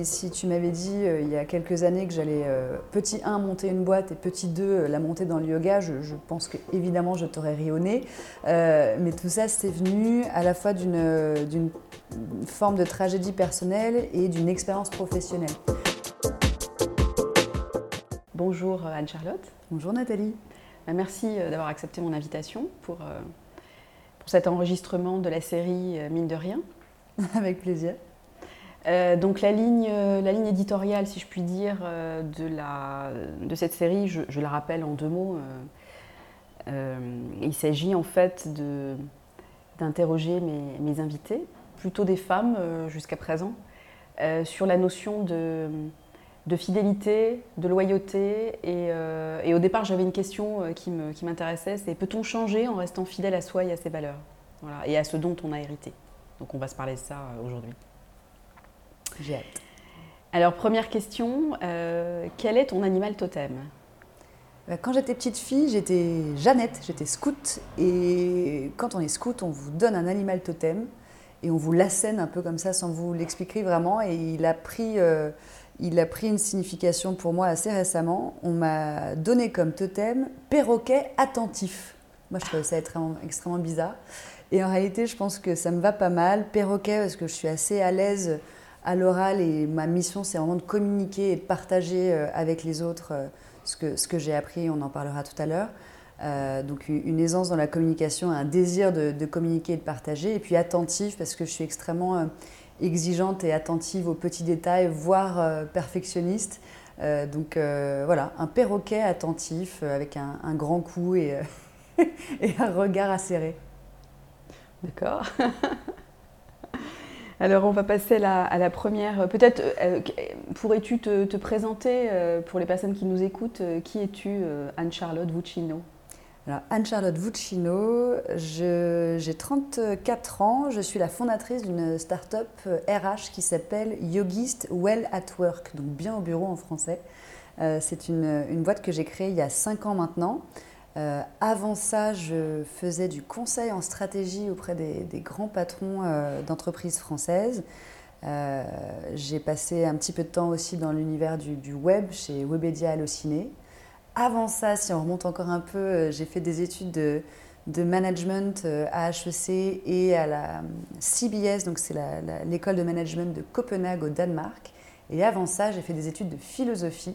Et si tu m'avais dit euh, il y a quelques années que j'allais euh, petit 1 monter une boîte et petit 2 euh, la monter dans le yoga, je, je pense que évidemment je t'aurais ri au nez. Euh, mais tout ça c'est venu à la fois d'une forme de tragédie personnelle et d'une expérience professionnelle. Bonjour Anne-Charlotte. Bonjour Nathalie. Merci d'avoir accepté mon invitation pour, pour cet enregistrement de la série Mine de rien. Avec plaisir. Euh, donc la ligne, euh, la ligne éditoriale, si je puis dire, euh, de, cette série, je, la rappelle en deux mots. il s'agit en fait d'interroger mes, invités, plutôt des femmes jusqu'à présent, sur la notion de, fidélité, de loyauté. Et, au départ, j'avais une question qui m'intéressait, c'est peut-on changer en restant fidèle à soi et à ses valeurs? Et à ce dont on a hérité Donc on va se parler de ça aujourd'hui. J'ai hâte. Alors, première question, euh, quel est ton animal totem? Euh, Quand j'étais petite fille, j'étais Jeannette, j'étais scout. Et quand on est scout, on vous donne un animal totem et on vous l'assène un peu comme ça sans vous l'expliquer vraiment. Et il a, pris, euh, il a pris une signification pour moi assez récemment. On m'a donné comme totem perroquet attentif. Moi, je trouvais ça extrêmement, extrêmement bizarre. Et en réalité, je pense que ça me va pas mal. Perroquet, parce que je suis assez à l'aise à l'oral et ma mission, c'est vraiment de communiquer et de partager euh, avec les autres euh, ce que, ce que j'ai appris, on en parlera tout à l'heure. Euh, donc une aisance dans la communication, un désir de, communiquer et de partager, et puis attentif parce que je suis extrêmement exigeante et attentive aux petits détails, voire perfectionniste. Donc voilà, un perroquet attentif avec un, grand cou et, et un regard acéré. D'accord. Alors, on va passer à la, première. Peut-être, euh, pourrais-tu te, te présenter euh, pour les personnes qui nous écoutent euh, Qui es-tu, euh, Anne-Charlotte Vuccino? Alors, Anne-Charlotte Vuccino, j'ai 34 ans, je suis la fondatrice d'une start-up euh, RH qui s'appelle Yogist Well at Work, donc bien au bureau en français. Euh, C'est une, une boîte que j'ai créée il y a 5 ans maintenant. Euh, avant ça, je faisais du conseil en stratégie auprès des, grands patrons euh, d'entreprises françaises. Euh, j'ai passé un petit peu de temps aussi dans l'univers du, web chez Webedia Allociné. Avant ça, si on remonte encore un peu, j'ai fait des études de, de management à HEC et à la CBS, donc c'est l'école de management de Copenhague au Danemark. Et avant ça, j'ai fait des études de philosophie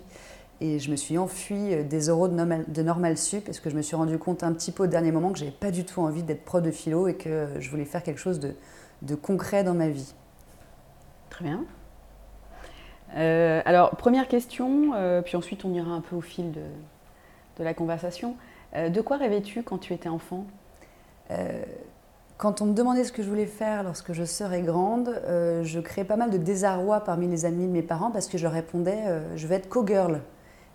et je me suis enfuie euh, des euros de normal, de normal sup parce que je me suis rendu compte un petit peu au dernier moment que j'avais pas du tout envie d'être prof de philo et que je voulais faire quelque chose de, de concret dans ma vie. Très bien. Euh, alors, première question, euh, puis ensuite on ira un peu au fil de, de la conversation. Euh, de quoi rêvais-tu quand tu étais enfant? Euh, quand on me demandait ce que je voulais faire lorsque je serais grande, euh, je créais pas mal de désarroi parmi les amis de mes parents parce que je répondais euh, je vais être cowgirl.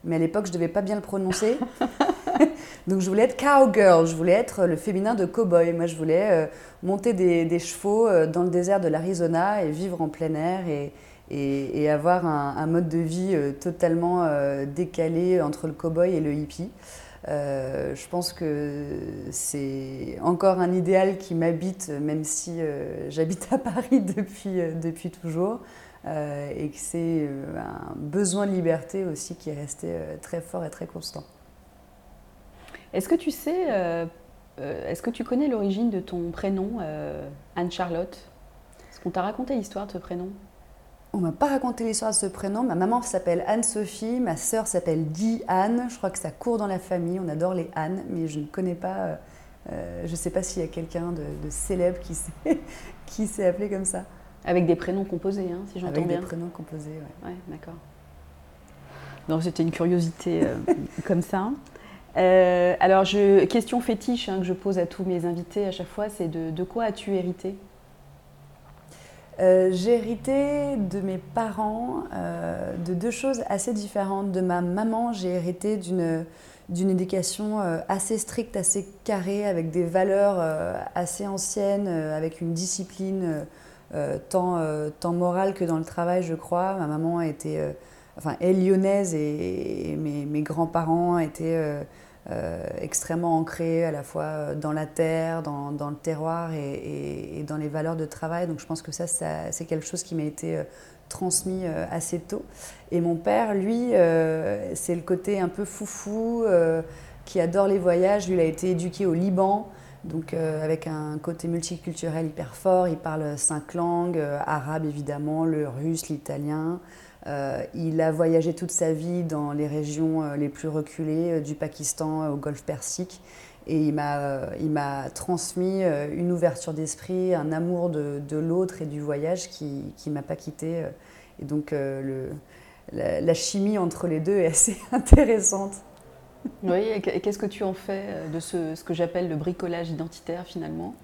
Mais à l'époque, je devais pas bien le prononcer. Donc je voulais être cowgirl, je voulais être le féminin de cowboy. Moi, je voulais euh, monter des, chevaux euh, dans le désert de l'Arizona et vivre en plein air et, avoir un, mode de vie euh, totalement décalé entre le cowboy et le hippie. Je pense que c'est encore un idéal qui m'habite, même si j'habite à Paris depuis, depuis toujours, euh, et que c'est euh, un besoin de liberté aussi qui est resté euh, très fort et très constant. Est-ce que tu sais, est-ce que tu connais l'origine de ton prénom, Anne-Charlotte? Est-ce qu'on t'a raconté l'histoire de ce prénom? On m'a pas raconté l'histoire de ce prénom. Ma maman s'appelle Anne-Sophie, ma sœur s'appelle Di Anne. Je crois que ça court dans la famille. On adore les Anne, mais je ne connais pas. euh, je ne sais pas s'il y a quelqu'un de, de célèbre qui s'est appelé comme ça. Avec des prénoms composés, hein, si j'entends Avec bien. des prénoms composés. ouais. Ouais, d'accord. Non, c'était une curiosité euh, comme ça. Euh, alors, je, question fétiche hein, que je pose à tous mes invités à chaque fois, c'est de, de quoi as-tu hérité? Euh, J'ai hérité de mes parents de deux choses assez différentes. De ma maman, j'ai hérité d'une d'une éducation assez stricte, assez carrée, avec des valeurs assez anciennes, avec une discipline euh, tant, euh, tant morale que dans le travail, je crois. Ma maman était, euh, enfin, est lyonnaise et, mes, mes grands-parents étaient euh, extrêmement ancré à la fois dans la terre, dans, le terroir et, dans les valeurs de travail. Donc je pense que ça, c'est quelque chose qui m'a été transmis assez tôt. Et mon père, lui, c'est le côté un peu foufou, qui adore les voyages. Lui, il a été éduqué au Liban. Donc avec un côté multiculturel hyper fort, il parle cinq langues, arabe évidemment, le russe, l'italien, euh, il a voyagé toute sa vie dans les régions euh, les plus reculées, euh, du Pakistan au Golfe Persique. Et il m'a transmis une ouverture d'esprit, un amour de, l'autre et du voyage qui ne m'a pas quitté. Et donc la, chimie entre les deux est assez intéressante. Oui, et qu'est-ce que tu en fais de ce, que j'appelle le bricolage identitaire finalement?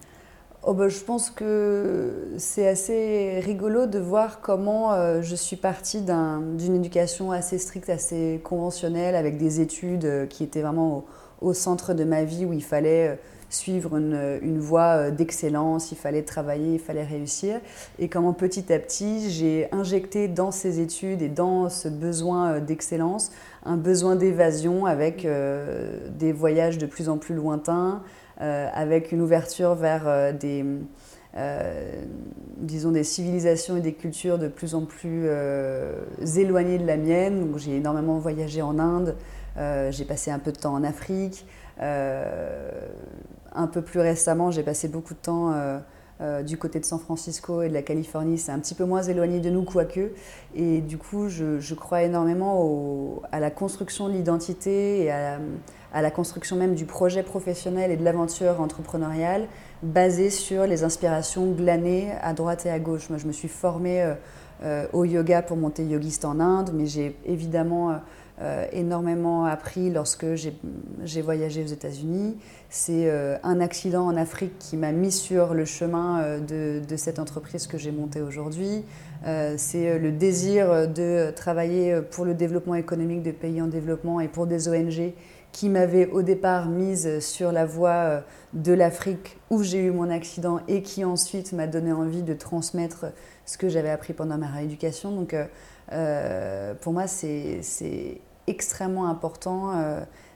Oh bah, je pense que c'est assez rigolo de voir comment euh, je suis partie d'une éducation assez stricte, assez conventionnelle, avec des études euh, qui étaient vraiment au, centre de ma vie, où il fallait euh, suivre une voie d'excellence, il fallait travailler, il fallait réussir. Et comment petit à petit, j'ai injecté dans ces études et dans ce besoin d'excellence un besoin d'évasion avec des voyages de plus en plus lointains, euh, avec une ouverture vers euh, des, euh, disons des civilisations et des cultures de plus en plus éloignées de la mienne. Donc j'ai énormément voyagé en Inde, j'ai passé un peu de temps en Afrique. un peu plus récemment, j'ai passé beaucoup de temps du côté de San Francisco et de la Californie. C'est un petit peu moins éloigné de nous, quoique. Et du coup, je, crois énormément à la construction de l'identité et à, à la construction même du projet professionnel et de l'aventure entrepreneuriale basée sur les inspirations glanées à droite et à gauche. Moi, je me suis formée euh, euh, au yoga pour monter yogiste en Inde, mais j'ai évidemment euh, énormément appris lorsque j'ai voyagé aux États-Unis. C'est un accident en Afrique qui m'a mis sur le chemin de, de cette entreprise que j'ai montée aujourd'hui. C'est le désir de travailler pour le développement économique des pays en développement et pour des ONG qui m'avait au départ mise sur la voie euh, de l'Afrique où j'ai eu mon accident et qui ensuite m'a donné envie de transmettre ce que j'avais appris pendant ma rééducation. Donc euh, euh, pour moi, c'est extrêmement important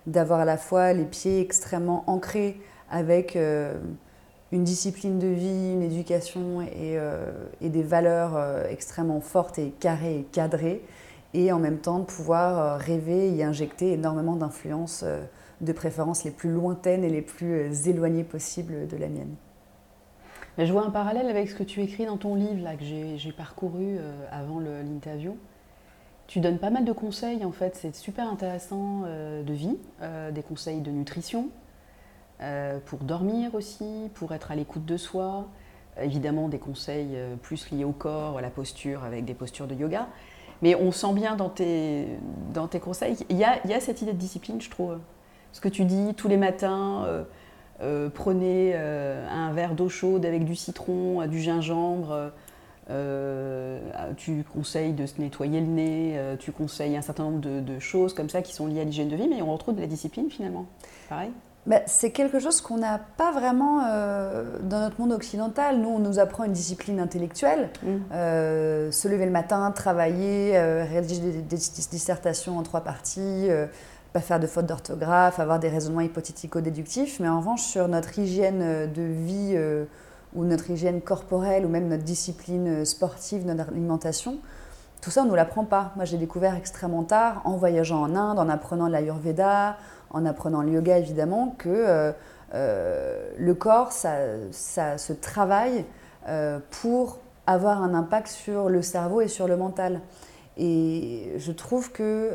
d'avoir à la fois les pieds extrêmement ancrés avec une discipline de vie, une éducation et, et des valeurs extrêmement fortes et carrées et cadrées et en même temps de pouvoir euh, rêver et y injecter énormément d'influences, euh, de préférence les plus lointaines et les plus euh, éloignées possibles de la mienne. Je vois un parallèle avec ce que tu écris dans ton livre là, que j'ai parcouru avant l'interview. Tu donnes pas mal de conseils en fait, c'est super intéressant de vie, des conseils de nutrition, pour dormir aussi, pour être à l'écoute de soi, évidemment des conseils plus liés au corps, à la posture avec des postures de yoga. Mais on sent bien dans tes, dans tes conseils, il y, a, cette idée de discipline, je trouve. Ce que tu dis tous les matins, euh, euh, prenez euh, un verre d'eau chaude avec du citron, du gingembre. tu conseilles de se nettoyer le nez, tu conseilles un certain nombre de, de choses comme ça qui sont liées à l'hygiène de vie, mais on retrouve de la discipline finalement. Pareil. Bah, c'est quelque chose qu'on n'a pas vraiment euh, dans notre monde occidental. Nous, on nous apprend une discipline intellectuelle. Mm. Euh, se lever le matin, travailler, euh, rédiger des, dissertations en trois parties, pas faire de fautes d'orthographe, avoir des raisonnements hypothético-déductifs. Mais en revanche, sur notre hygiène de vie ou notre hygiène corporelle ou même notre discipline sportive, notre alimentation, tout ça, on ne nous l'apprend pas. Moi, j'ai découvert extrêmement tard, en voyageant en Inde, en apprenant l'Ayurveda, en apprenant le yoga évidemment, que euh, euh, le corps, ça, se travaille euh, pour avoir un impact sur le cerveau et sur le mental. Et je trouve que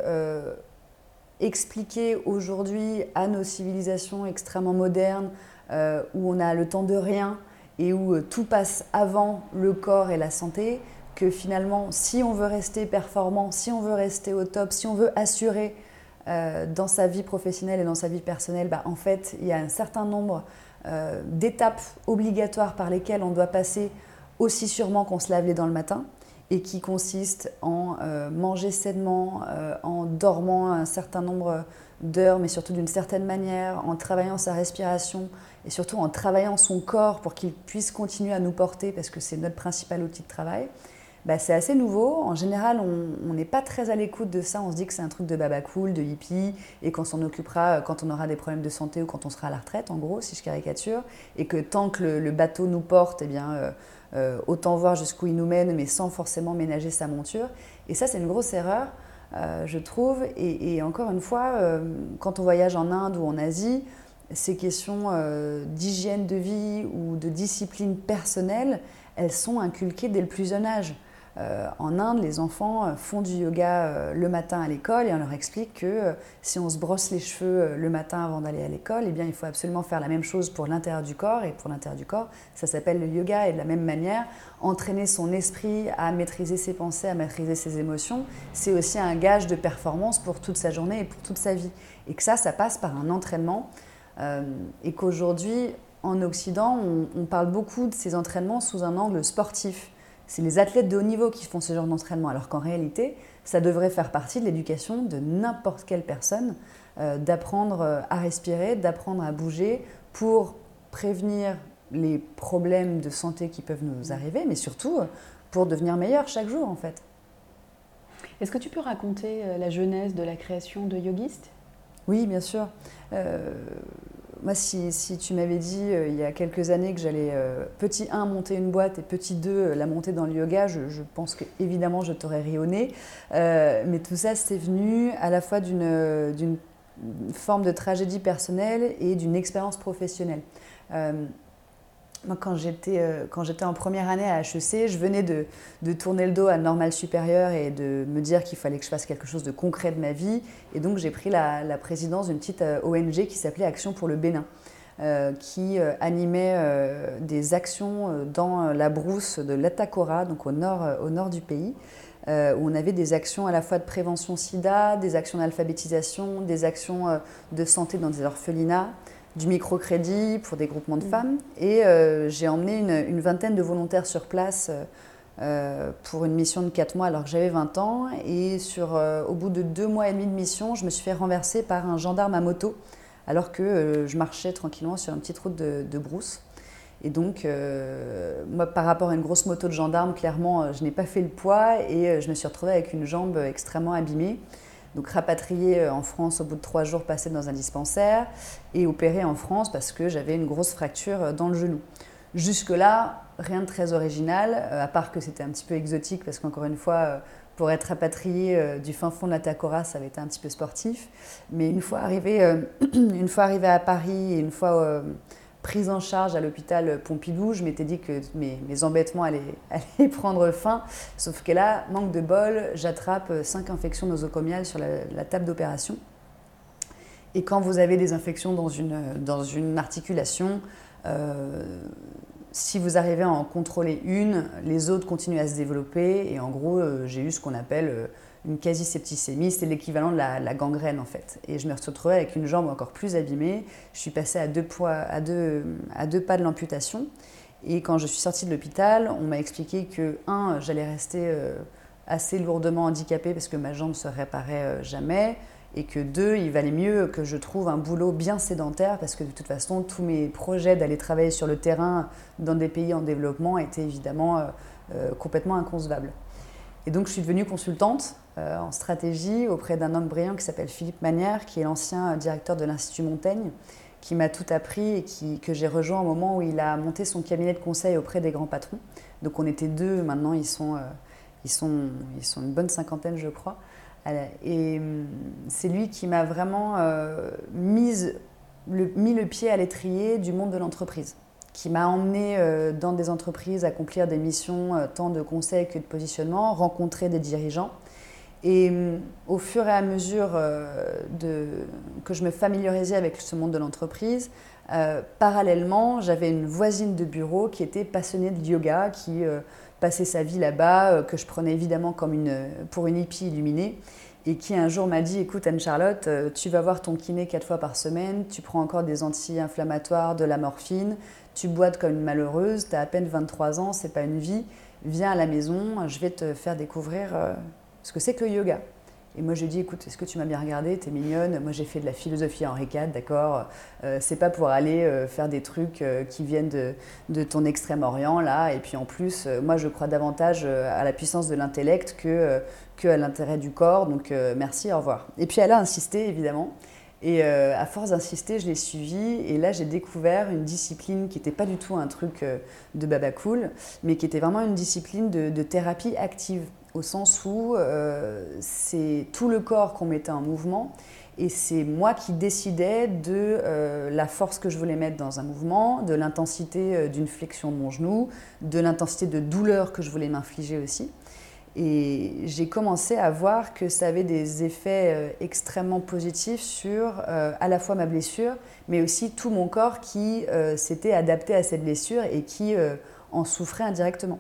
expliquer aujourd'hui à nos civilisations extrêmement modernes, où on a le temps de rien et où tout passe avant le corps et la santé, que finalement, si on veut rester performant, si on veut rester au top, si on veut assurer euh, dans sa vie professionnelle et dans sa vie personnelle, bah, en fait, il y a un certain nombre euh, d'étapes obligatoires par lesquelles on doit passer aussi sûrement qu'on se lave les dents le matin et qui consistent en euh, manger sainement, en dormant un certain nombre d'heures, mais surtout d'une certaine manière, en travaillant sa respiration et surtout en travaillant son corps pour qu'il puisse continuer à nous porter parce que c'est notre principal outil de travail. bah, c'est assez nouveau. En général, on n'est pas très à l'écoute de ça. On se dit que c'est un truc de baba cool, de hippie, et qu'on s'en occupera quand on aura des problèmes de santé ou quand on sera à la retraite, en gros, si je caricature. Et que tant que le, bateau nous porte, eh bien, euh, euh, autant voir jusqu'où il nous mène, mais sans forcément ménager sa monture. Et ça, c'est une grosse erreur, euh, je trouve. Et, encore une fois, quand on voyage en Inde ou en Asie, ces questions d'hygiène de vie ou de discipline personnelle, elles sont inculquées dès le plus jeune âge. Euh, en Inde, les enfants euh, font du yoga euh, le matin à l'école et on leur explique que si on se brosse les cheveux le matin avant d'aller à l'école, eh bien, il faut absolument faire la même chose pour l'intérieur du corps. Et pour l'intérieur du corps, ça s'appelle le yoga. Et de la même manière, entraîner son esprit à maîtriser ses pensées, à maîtriser ses émotions, c'est aussi un gage de performance pour toute sa journée et pour toute sa vie. Et que ça, ça passe par un entraînement. et qu'aujourd'hui, en Occident, on parle beaucoup de ces entraînements sous un angle sportif c'est les athlètes de haut niveau qui font ce genre d'entraînement, alors qu'en réalité, ça devrait faire partie de l'éducation de n'importe quelle personne, euh, d'apprendre euh, à respirer, d'apprendre à bouger pour prévenir les problèmes de santé qui peuvent nous arriver, mais surtout euh, pour devenir meilleur chaque jour en fait. Est-ce que tu peux raconter la genèse de la création de Yogist Oui, bien sûr. Moi, si, tu m'avais dit euh, il y a quelques années que j'allais, euh, petit 1, monter une boîte et petit 2, euh, la monter dans le yoga, je, pense que évidemment je t'aurais ri au nez. mais tout ça, c'était venu à la fois d'une forme de tragédie personnelle et d'une expérience professionnelle. Moi, quand j'étais, euh, quand j'étais en première année à HEC, je venais de, tourner le dos à Normal Supérieur et de me dire qu'il fallait que je fasse quelque chose de concret de ma vie. Et donc, j'ai pris la, présidence d'une petite euh, ONG qui s'appelait Action pour le Bénin, euh, qui animait des actions dans la brousse de l'Atakora, donc au nord du pays. où on avait des actions à la fois de prévention sida, des actions d'alphabétisation, des actions de santé dans des orphelinats, du microcrédit pour des groupements de mm. femmes. Et euh, j'ai emmené une, vingtaine de volontaires sur place euh, pour une mission de 4 mois alors que j'avais 20 ans. Et sur, euh, au bout de deux mois et demi de mission, je me suis fait renverser par un gendarme à moto alors que je marchais tranquillement sur une petite route de, de brousse. Et donc, moi, par rapport à une grosse moto de gendarme, clairement, je n'ai pas fait le poids et je me suis retrouvée avec une jambe extrêmement abîmée. Donc rapatriée euh, en France au bout de trois jours passés dans un dispensaire et opérée en France parce que j'avais une grosse fracture euh, dans le genou. Jusque-là, rien de très original, euh, à part que c'était un petit peu exotique parce qu'encore une fois, pour être rapatrié du fin fond de la Tacora, ça avait été un petit peu sportif. Mais une fois arrivé, une fois arrivé à Paris et une fois prise en charge à l'hôpital Pompidou, je m'étais dit que mes, embêtements allaient, prendre fin. Sauf que là, manque de bol, j'attrape cinq infections nosocomiales sur la, table d'opération. Et quand vous avez des infections dans une, dans une articulation, euh, si vous arrivez à en contrôler une, les autres continuent à se développer. Et en gros, euh, j'ai eu ce qu'on appelle euh, une quasi-septicémie, c'est l'équivalent de la, gangrène en fait. Et je me retrouvée avec une jambe encore plus abîmée. Je suis passée à deux, poids, à deux, à deux pas de l'amputation. Et quand je suis sortie de l'hôpital, on m'a expliqué que, un, j'allais rester euh, assez lourdement handicapée parce que ma jambe se réparait euh, jamais. Et que deux, il valait mieux que je trouve un boulot bien sédentaire parce que de toute façon, tous mes projets d'aller travailler sur le terrain dans des pays en développement étaient évidemment euh, complètement inconcevables. Et donc je suis devenue consultante euh, en stratégie auprès d'un homme brillant qui s'appelle Philippe Manière, qui est l'ancien directeur de l'Institut Montaigne, qui m'a tout appris et qui, que j'ai rejoint au moment où il a monté son cabinet de conseil auprès des grands patrons. Donc on était deux, maintenant ils sont, euh, ils sont, ils sont une bonne cinquantaine je crois. Euh, et hum, c'est lui qui m'a vraiment mise, le, mis le pied à l'étrier du monde de l'entreprise qui m'a emmené dans des entreprises accomplir des missions tant de conseil que de positionnement, rencontrer des dirigeants et mm, au fur et à mesure euh, que je me familiarisais avec ce monde de l'entreprise, euh, parallèlement, j'avais une voisine de bureau qui était passionnée de yoga, qui euh, passait sa vie là-bas, que je prenais évidemment comme une, pour une hippie illuminée, et qui un jour m'a dit Écoute, Anne-Charlotte, tu vas voir ton kiné quatre fois par semaine, tu prends encore des anti-inflammatoires, de la morphine, tu boites comme une malheureuse, tu as à peine 23 ans, c'est pas une vie, viens à la maison, je vais te faire découvrir ce que c'est que le yoga. Et moi, je lui écoute, est-ce que tu m'as bien regardé? T'es mignonne. Moi, j'ai fait de la philosophie Henri IV, d'accord? Euh, C'est pas pour aller euh, faire des trucs euh, qui viennent de, ton Extrême-Orient, là. Et puis en plus, moi, je crois davantage à la puissance de l'intellect que, que à l'intérêt du corps. Donc, merci, au revoir. Et puis, elle a insisté, évidemment. Et à force d'insister, je l'ai suivie. Et là, j'ai découvert une discipline qui n'était pas du tout un truc de baba cool, mais qui était vraiment une discipline de, de thérapie active au sens où euh, c'est tout le corps qu'on mettait en mouvement et c'est moi qui décidais de euh, la force que je voulais mettre dans un mouvement, de l'intensité euh, d'une flexion de mon genou, de l'intensité de douleur que je voulais m'infliger aussi. Et j'ai commencé à voir que ça avait des effets extrêmement positifs sur à la fois ma blessure, mais aussi tout mon corps qui s'était adapté à cette blessure et qui en souffrait indirectement.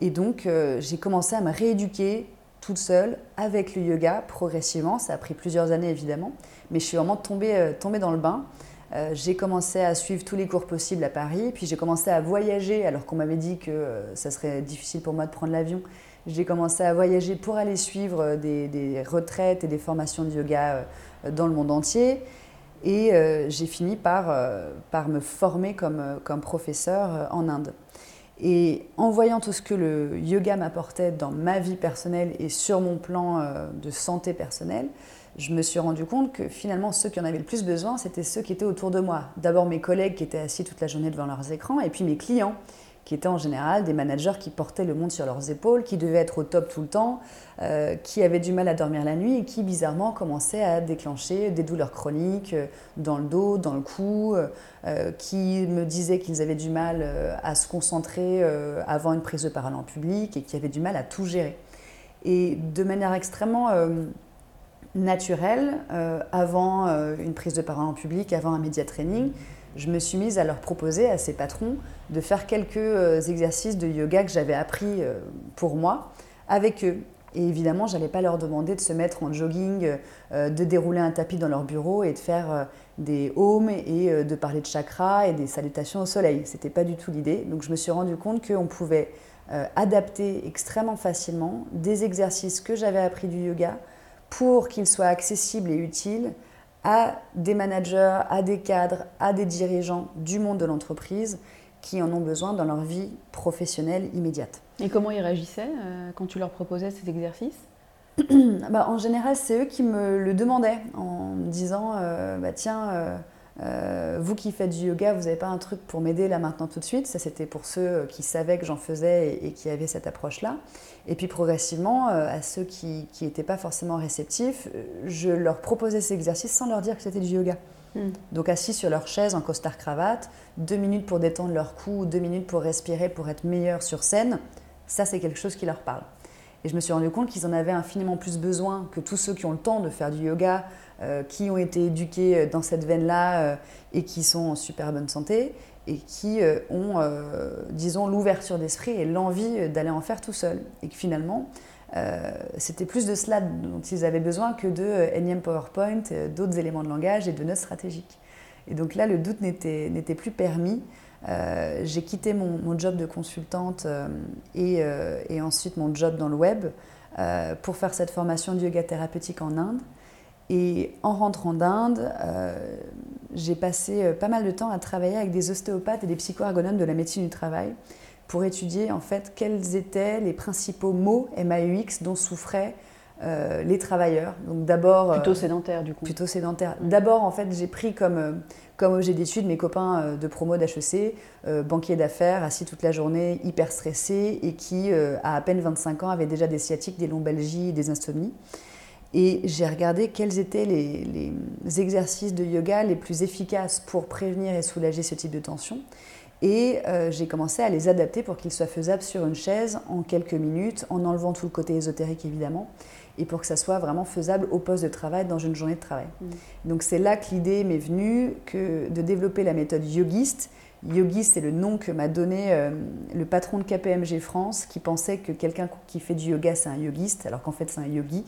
Et donc, euh, j'ai commencé à me rééduquer toute seule avec le yoga progressivement. Ça a pris plusieurs années évidemment, mais je suis vraiment tombée, euh, dans le bain. Euh, j'ai commencé à suivre tous les cours possibles à Paris, puis j'ai commencé à voyager alors qu'on m'avait dit que ça serait difficile pour moi de prendre l'avion. J'ai commencé à voyager pour aller suivre des, retraites et des formations de yoga dans le monde entier. Et j'ai fini par, me former comme professeur en Inde. Et en voyant tout ce que le yoga m'apportait dans ma vie personnelle et sur mon plan euh, de santé personnelle, je me suis rendu compte que finalement ceux qui en avaient le plus besoin, c'était ceux qui étaient autour de moi. D'abord mes collègues qui étaient assis toute la journée devant leurs écrans, et puis mes clients qui étaient en général des managers qui portaient le monde sur leurs épaules, qui devaient être au top tout le temps, euh, qui avaient du mal à dormir la nuit et qui bizarrement commençaient à déclencher des douleurs chroniques euh, dans le dos, dans le cou, euh, qui me disaient qu'ils avaient du mal à se concentrer avant une prise de parole en public et qui avaient du mal à tout gérer. Et de manière extrêmement naturelle, avant une prise de parole en public, avant un média training, je me suis mise à leur proposer à ces patrons de faire quelques euh, exercices de yoga que j'avais appris euh, pour moi avec eux. Et évidemment, je n'allais pas leur demander de se mettre en jogging, euh, de dérouler un tapis dans leur bureau et de faire des ohms et de parler de chakras et des salutations au soleil. Ce n'était pas du tout l'idée. Donc je me suis rendu compte qu'on pouvait adapter extrêmement facilement des exercices que j'avais appris du yoga pour qu'ils soient accessibles et utiles à des managers, à des cadres, à des dirigeants du monde de l'entreprise qui en ont besoin dans leur vie professionnelle immédiate. Et comment ils réagissaient euh, quand tu leur proposais ces exercices bah, En général, c'est eux qui me le demandaient en me disant euh, bah, Tiens, euh, euh, vous qui faites du yoga, vous n'avez pas un truc pour m'aider là maintenant tout de suite Ça, c'était pour ceux qui savaient que j'en faisais et, qui avaient cette approche-là. Et puis progressivement, euh, à ceux qui n'étaient pas forcément réceptifs, euh, je leur proposais ces exercices sans leur dire que c'était du yoga. Hmm. Donc assis sur leur chaise en costard cravate, deux minutes pour détendre leur cou, deux minutes pour respirer, pour être meilleur sur scène, ça c'est quelque chose qui leur parle. Et je me suis rendu compte qu'ils en avaient infiniment plus besoin que tous ceux qui ont le temps de faire du yoga, euh, qui ont été éduqués euh, dans cette veine-là euh, et qui sont en super bonne santé et qui ont, disons, l'ouverture d'esprit et l'envie d'aller en faire tout seul. Et que finalement, c'était plus de cela dont ils avaient besoin que de énième PowerPoint, d'autres éléments de langage et de notes stratégiques. Et donc là, le doute n'était plus permis. J'ai quitté mon, job de consultante et, et, ensuite mon job dans le web pour faire cette formation de yoga thérapeutique en Inde. Et en rentrant d'Inde, euh, j'ai passé euh, pas mal de temps à travailler avec des ostéopathes et des psychoergonomes de la médecine du travail pour étudier en fait quels étaient les principaux maux MAUX dont souffraient euh, les travailleurs. Donc d'abord plutôt sédentaire du coup. Plutôt sédentaire. Mm. D'abord en fait j'ai pris comme comme objet d'étude mes copains de promo d'HEC, banquiers d'affaires, assis toute la journée, hyper stressés et qui à à peine 25 ans avaient déjà des sciatiques, des lombalgies, des insomnies. Et j'ai regardé quels étaient les, exercices de yoga les plus efficaces pour prévenir et soulager ce type de tension. Et euh, j'ai commencé à les adapter pour qu'ils soient faisables sur une chaise en quelques minutes, en enlevant tout le côté ésotérique évidemment, et pour que ça soit vraiment faisable au poste de travail dans une journée de travail. Mm. Donc c'est là que l'idée m'est venue que de développer la méthode yogiste. Yogiste, c'est le nom que m'a donné euh, le patron de KPMG France, qui pensait que quelqu'un qui fait du yoga, c'est un yogiste, alors qu'en fait c'est un yogi.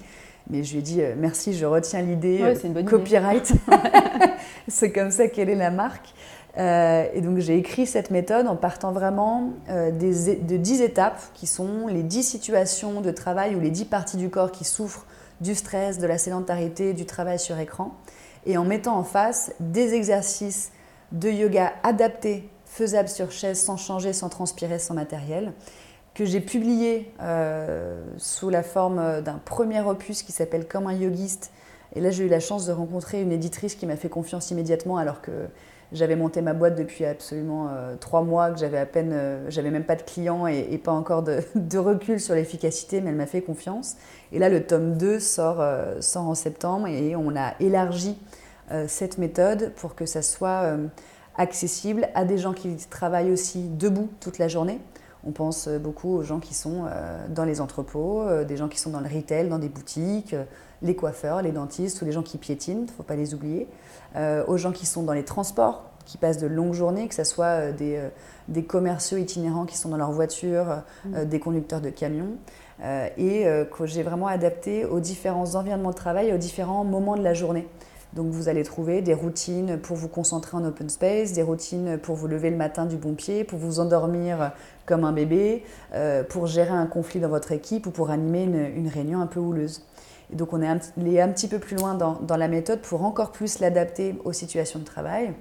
Mais je lui ai dit euh, merci, je retiens l'idée. Euh, copyright. c'est comme ça quelle est la marque. Euh, et donc j'ai écrit cette méthode en partant vraiment des, de 10 étapes qui sont les 10 situations de travail ou les 10 parties du corps qui souffrent du stress, de la sédentarité, du travail sur écran, et en mettant en face des exercices de yoga adaptés, faisables sur chaise, sans changer, sans transpirer, sans matériel, que j'ai publié euh, sous la forme d'un premier opus qui s'appelle Comme un yogiste. Et là, j'ai eu la chance de rencontrer une éditrice qui m'a fait confiance immédiatement alors que j'avais monté ma boîte depuis absolument euh, trois mois, que j'avais à peine, euh, j'avais même pas de clients et, pas encore de, recul sur l'efficacité, mais elle m'a fait confiance. Et là, le tome 2 sort, sort en septembre et on a élargi cette méthode pour que ça soit accessible à des gens qui travaillent aussi debout toute la journée. On pense beaucoup aux gens qui sont euh, dans les entrepôts, euh, des gens qui sont dans le retail, dans des boutiques, euh, les coiffeurs, les dentistes ou les gens qui piétinent, il ne faut pas les oublier, aux gens qui sont dans les transports, qui passent de longues journées, que ce soit des, des commerciaux itinérants qui sont dans leur voiture, mmh. des conducteurs de camions, et que j'ai vraiment adapté aux différents environnements de travail, aux différents moments de la journée. Donc vous allez trouver des routines pour vous concentrer en open space, des routines pour vous lever le matin du bon pied, pour vous endormir comme un bébé, euh, pour gérer un conflit dans votre équipe ou pour animer une, réunion un peu houleuse. Et donc on est un, un petit peu plus loin dans, la méthode pour encore plus l'adapter aux situations de travail.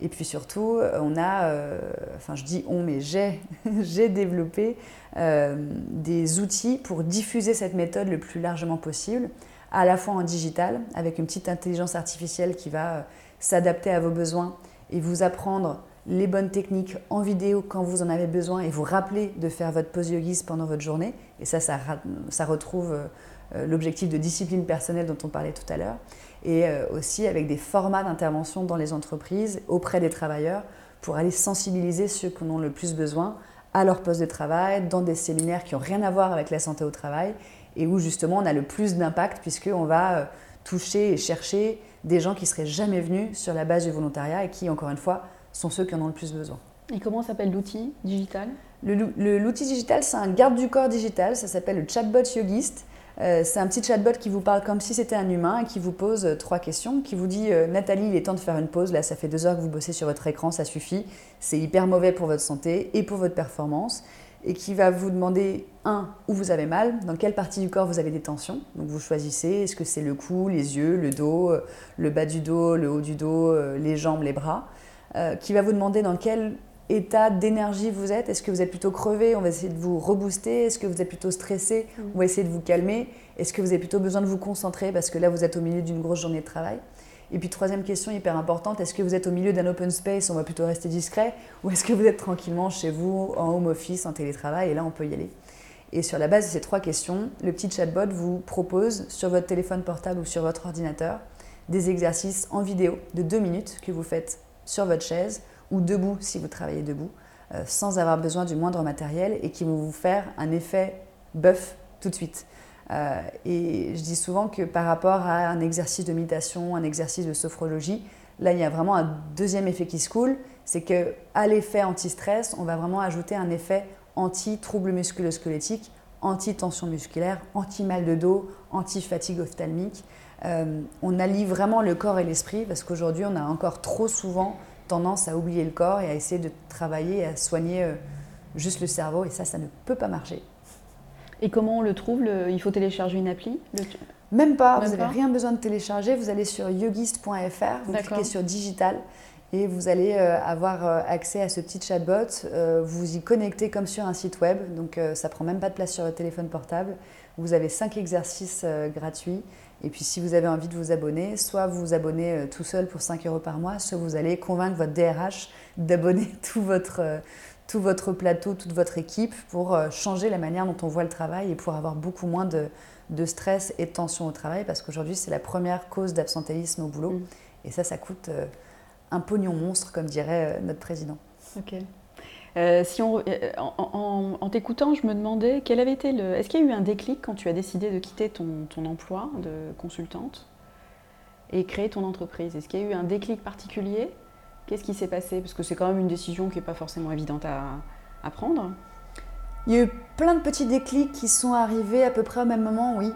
Et puis surtout, on a, euh, enfin je dis on, mais j'ai, développé euh, des outils pour diffuser cette méthode le plus largement possible à la fois en digital, avec une petite intelligence artificielle qui va euh, s'adapter à vos besoins et vous apprendre les bonnes techniques en vidéo quand vous en avez besoin et vous rappeler de faire votre pose yogis pendant votre journée. Et ça, ça, retrouve euh, euh, l'objectif de discipline personnelle dont on parlait tout à l'heure. Et aussi avec des formats d'intervention dans les entreprises auprès des travailleurs pour aller sensibiliser ceux qui en ont le plus besoin à leur poste de travail, dans des séminaires qui n'ont rien à voir avec la santé au travail et où justement on a le plus d'impact puisqu'on va euh, toucher et chercher des gens qui seraient jamais venus sur la base du volontariat et qui, encore une fois, sont ceux qui en ont le plus besoin. Et comment s'appelle l'outil digital? L'outil digital, c'est un garde du corps digital, ça s'appelle le chatbot yogiste. Euh, c'est un petit chatbot qui vous parle comme si c'était un humain et qui vous pose euh, trois questions, qui vous dit Nathalie, il est temps de faire une pause, là ça fait deux heures que vous bossez sur votre écran, ça suffit, c'est hyper mauvais pour votre santé et pour votre performance et qui va vous demander, un, où vous avez mal, dans quelle partie du corps vous avez des tensions. Donc vous choisissez, est-ce que c'est le cou, les yeux, le dos, euh, le bas du dos, le haut du dos, euh, les jambes, les bras, euh, qui va vous demander dans quel état d'énergie vous êtes. Est-ce que vous êtes plutôt crevé On va essayer de vous rebooster. Est-ce que vous êtes plutôt stressé mmh. On va essayer de vous calmer. Est-ce que vous avez plutôt besoin de vous concentrer parce que là, vous êtes au milieu d'une grosse journée de travail et puis troisième question hyper importante, est-ce que vous êtes au milieu d'un open space, on va plutôt rester discret, ou est-ce que vous êtes tranquillement chez vous, en home office, en télétravail, et là on peut y aller? Et sur la base de ces trois questions, le petit chatbot vous propose sur votre téléphone portable ou sur votre ordinateur des exercices en vidéo de deux minutes que vous faites sur votre chaise ou debout si vous travaillez debout, euh, sans avoir besoin du moindre matériel et qui vont vous faire un effet buff tout de suite. Euh, et je dis souvent que par rapport à un exercice de méditation, un exercice de sophrologie, là il y a vraiment un deuxième effet qui se coule, c'est qu'à l'effet anti-stress, on va vraiment ajouter un effet anti-trouble musculo-squelettique, anti-tension musculaire, anti-mal de dos, anti-fatigue ophtalmique. Euh, on allie vraiment le corps et l'esprit parce qu'aujourd'hui on a encore trop souvent tendance à oublier le corps et à essayer de travailler à soigner euh, juste le cerveau et ça, ça ne peut pas marcher. Et comment on le trouve Il faut télécharger une appli Même pas, vous n'avez rien besoin de télécharger. Vous allez sur yogist.fr, vous cliquez sur digital et vous allez euh, avoir euh, accès à ce petit chatbot. Euh, vous y connectez comme sur un site web, donc ça prend même pas de place sur votre téléphone portable. Vous avez cinq exercices gratuits. Et puis si vous avez envie de vous abonner, soit vous vous abonnez tout seul pour 5 euros par mois, soit vous allez convaincre votre DRH d'abonner tout votre tout votre plateau, toute votre équipe pour euh, changer la manière dont on voit le travail et pour avoir beaucoup moins de, stress et de tension au travail parce qu'aujourd'hui c'est la première cause d'absentéisme au boulot mm. et ça ça coûte euh, un pognon monstre comme dirait euh, notre président. Ok. si on, en, t'écoutant, je me demandais quel avait été le. Est-ce qu'il y a eu un déclic quand tu as décidé de quitter ton, ton emploi de consultante et créer ton entreprise? Est-ce qu'il y a eu un déclic particulier? Qu'est-ce qui s'est passé? Parce que c'est quand même une décision qui n'est pas forcément évidente à, prendre. Il y a eu plein de petits déclics qui sont arrivés à peu près au même moment, oui.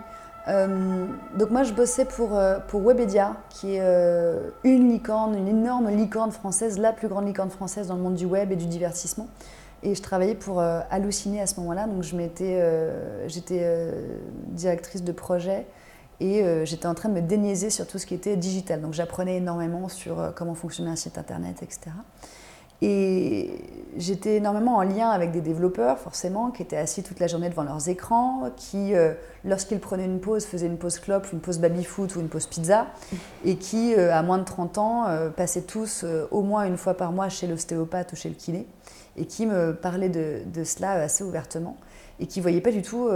Euh, donc moi, je bossais pour, euh, Webedia, qui est euh, une licorne, une énorme licorne française, la plus grande licorne française dans le monde du web et du divertissement. Et je travaillais pour Halluciner à ce moment-là, donc j'étais directrice de projet Et j'étais en train de me déniaiser sur tout ce qui était digital. Donc j'apprenais énormément sur comment fonctionnait un site internet, etc. Et j'étais énormément en lien avec des développeurs, forcément, qui étaient assis toute la journée devant leurs écrans, qui, euh, lorsqu'ils prenaient une pause, faisaient une pause clope, une pause baby-foot ou une pause pizza, et qui, euh, à moins de 30 ans, euh, passaient tous au moins une fois par mois chez l'ostéopathe ou chez le kiné, et qui me parlaient de cela assez ouvertement, et qui ne voyaient pas du tout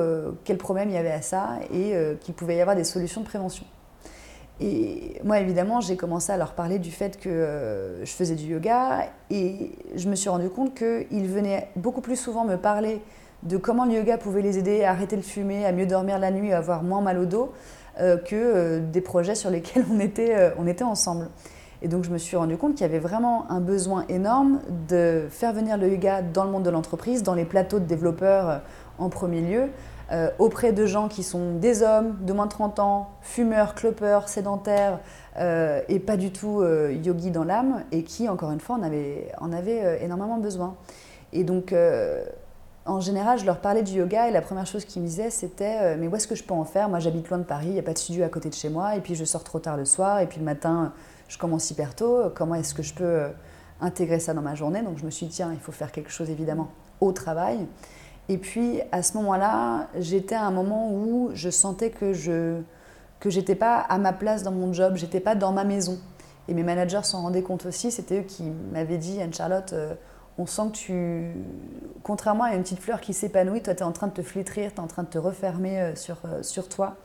quel problème il y avait à ça, et qu'il pouvait y avoir des solutions de prévention. Et moi, évidemment, j'ai commencé à leur parler du fait que euh, je faisais du yoga et je me suis rendu compte qu'ils venaient beaucoup plus souvent me parler de comment le yoga pouvait les aider à arrêter de fumer, à mieux dormir la nuit, à avoir moins mal au dos, euh, que euh, des projets sur lesquels on était, on était ensemble. Et donc, je me suis rendu compte qu'il y avait vraiment un besoin énorme de faire venir le yoga dans le monde de l'entreprise, dans les plateaux de développeurs en premier lieu, euh, auprès de gens qui sont des hommes de moins de 30 ans, fumeurs, clopeurs, sédentaires euh, et pas du tout euh, yogi dans l'âme et qui, encore une fois, en avaient, en avait énormément besoin. Et donc, en général, je leur parlais du yoga et la première chose qu'ils me disaient, c'était Mais où est-ce que je peux en faire? Moi, j'habite loin de Paris, il n'y a pas de studio à côté de chez moi, et puis je sors trop tard le soir, et puis le matin, je commence hyper tôt. Comment est-ce que je peux intégrer ça dans ma journée? Donc, je me suis dit Tiens, il faut faire quelque chose évidemment au travail. Et puis à ce moment-là, j'étais à un moment où je sentais que je que j'étais pas à ma place dans mon job, j'étais pas dans ma maison. Et mes managers s'en rendaient compte aussi, c'était eux qui m'avaient dit Anne-Charlotte, euh, on sent que tu, contrairement à une petite fleur qui s'épanouit, toi tu es en train de te flétrir, tu es en train de te refermer euh, sur, euh, sur toi.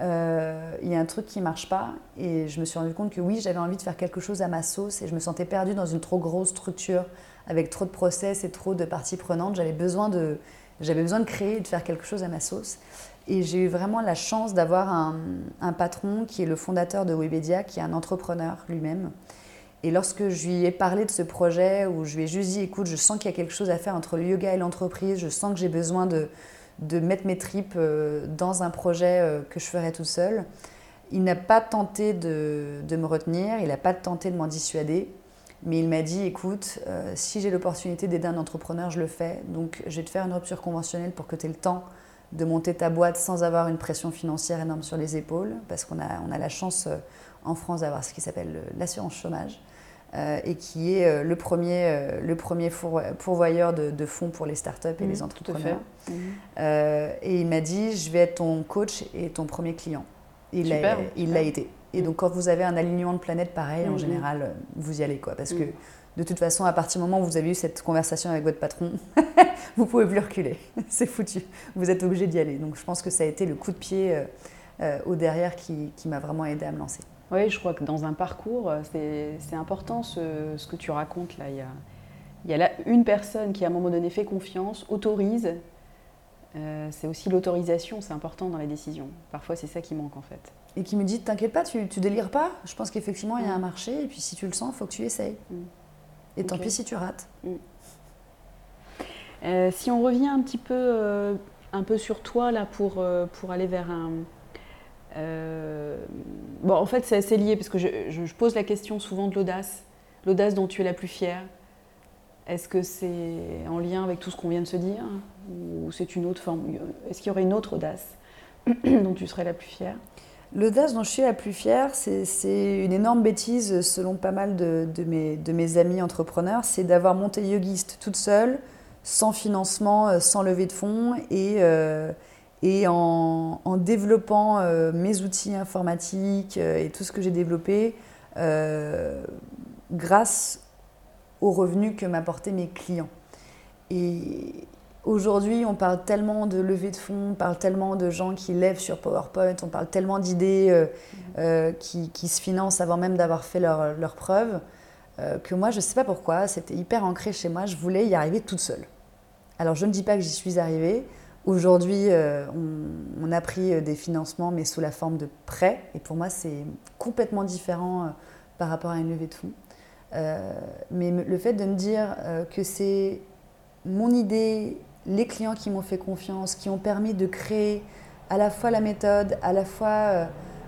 Il y a un truc qui marche pas et je me suis rendu compte que oui, j'avais envie de faire quelque chose à ma sauce et je me sentais perdue dans une trop grosse structure avec trop de process et trop de parties prenantes. J'avais besoin de, j'avais besoin de créer et de faire quelque chose à ma sauce. Et j'ai eu vraiment la chance d'avoir un, un, patron qui est le fondateur de Webedia, qui est un entrepreneur lui-même. Et lorsque je lui ai parlé de ce projet, où je lui ai juste dit, écoute, je sens qu'il y a quelque chose à faire entre le yoga et l'entreprise, je sens que j'ai besoin de, de, mettre mes tripes euh, dans un projet euh, que je ferai tout seul, il n'a pas tenté de, de me retenir, il n'a pas tenté de m'en dissuader. Mais il m'a dit, écoute, euh, si j'ai l'opportunité d'aider un entrepreneur, je le fais. Donc, je vais te faire une rupture conventionnelle pour que tu aies le temps de monter ta boîte sans avoir une pression financière énorme sur les épaules, parce qu'on a, on a la chance en France d'avoir ce qui s'appelle l'assurance chômage, et qui est le premier, le premier pourvoyeur de, fonds pour les startups et les mmh, entrepreneurs. Mmh. et il m'a dit, je vais être ton coach et ton premier client. Il l'a été. Et donc, quand vous avez un alignement de planète pareil, en général, euh, vous y allez, quoi. Parce que de toute façon, à partir du moment où vous avez eu cette conversation avec votre patron, vous pouvez plus reculer. C'est foutu. Vous êtes obligé d'y aller. Donc, je pense que ça a été le coup de pied euh, euh, au derrière qui, qui m'a vraiment aidé à me lancer. Oui, je crois que dans un parcours, c'est important ce, ce, que tu racontes là. Il y, a, il y a là une personne qui, à un moment donné, fait confiance, autorise. c'est aussi l'autorisation, c'est important dans les décisions. Parfois, c'est ça qui manque en fait et qui me dit T'inquiète pas, tu, tu délires pas. Je pense qu'effectivement, il y a un mm. marché, et puis si tu le sens, il faut que tu essayes. Mm. Et tant pis si tu rates. Mm. Euh, si on revient un petit peu, euh, un peu sur toi, là, pour, euh, pour aller vers un. Bon, en fait, c'est assez lié, parce que je, pose la question souvent de l'audace. L'audace dont tu es la plus fière. Est-ce que c'est en lien avec tout ce qu'on vient de se dire Ou c'est une autre Est-ce qu'il y aurait une autre audace dont tu serais la plus fière? L'audace dont je suis la plus fière, c'est une énorme bêtise selon pas mal de, mes, amis entrepreneurs, c'est d'avoir monté Yogiste toute seule, sans financement, euh, sans levée de fonds et, euh, et en, développant euh, mes outils informatiques et tout ce que j'ai développé grâce aux revenus que m'apportaient mes clients. Et, Aujourd'hui, on parle tellement de levée de fonds, on parle tellement de gens qui lèvent sur PowerPoint, on parle tellement d'idées euh, euh, qui, se financent avant même d'avoir fait leur preuves, euh, que moi, je ne sais pas pourquoi, c'était hyper ancré chez moi, je voulais y arriver toute seule. Alors, je ne dis pas que j'y suis arrivée. Aujourd'hui, on, on, a pris des financements, mais sous la forme de prêts. Et pour moi, c'est complètement différent par rapport à une levée de fonds. mais le fait de me dire que c'est mon idée les clients qui m'ont fait confiance, qui ont permis de créer à la fois la méthode, à la fois euh,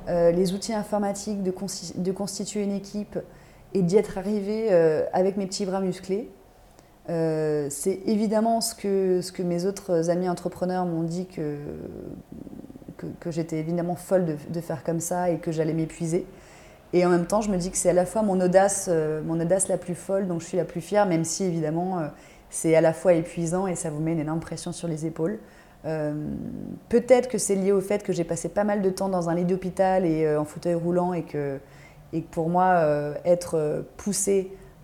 euh, les outils informatiques, de, constituer une équipe et d'y être arrivé euh, avec mes petits bras musclés. C'est évidemment ce que, que mes autres amis entrepreneurs m'ont dit que, que, j'étais évidemment folle de, faire comme ça et que j'allais m'épuiser. Et en même temps, je me dis que c'est à la fois mon audace, mon audace la plus folle, dont je suis la plus fière, même si évidemment c'est à la fois épuisant et ça vous met une énorme pression sur les épaules. Euh, peut-être que c'est lié au fait que j'ai passé pas mal de temps dans un lit d'hôpital et euh, en fauteuil roulant et que, et pour moi, euh, être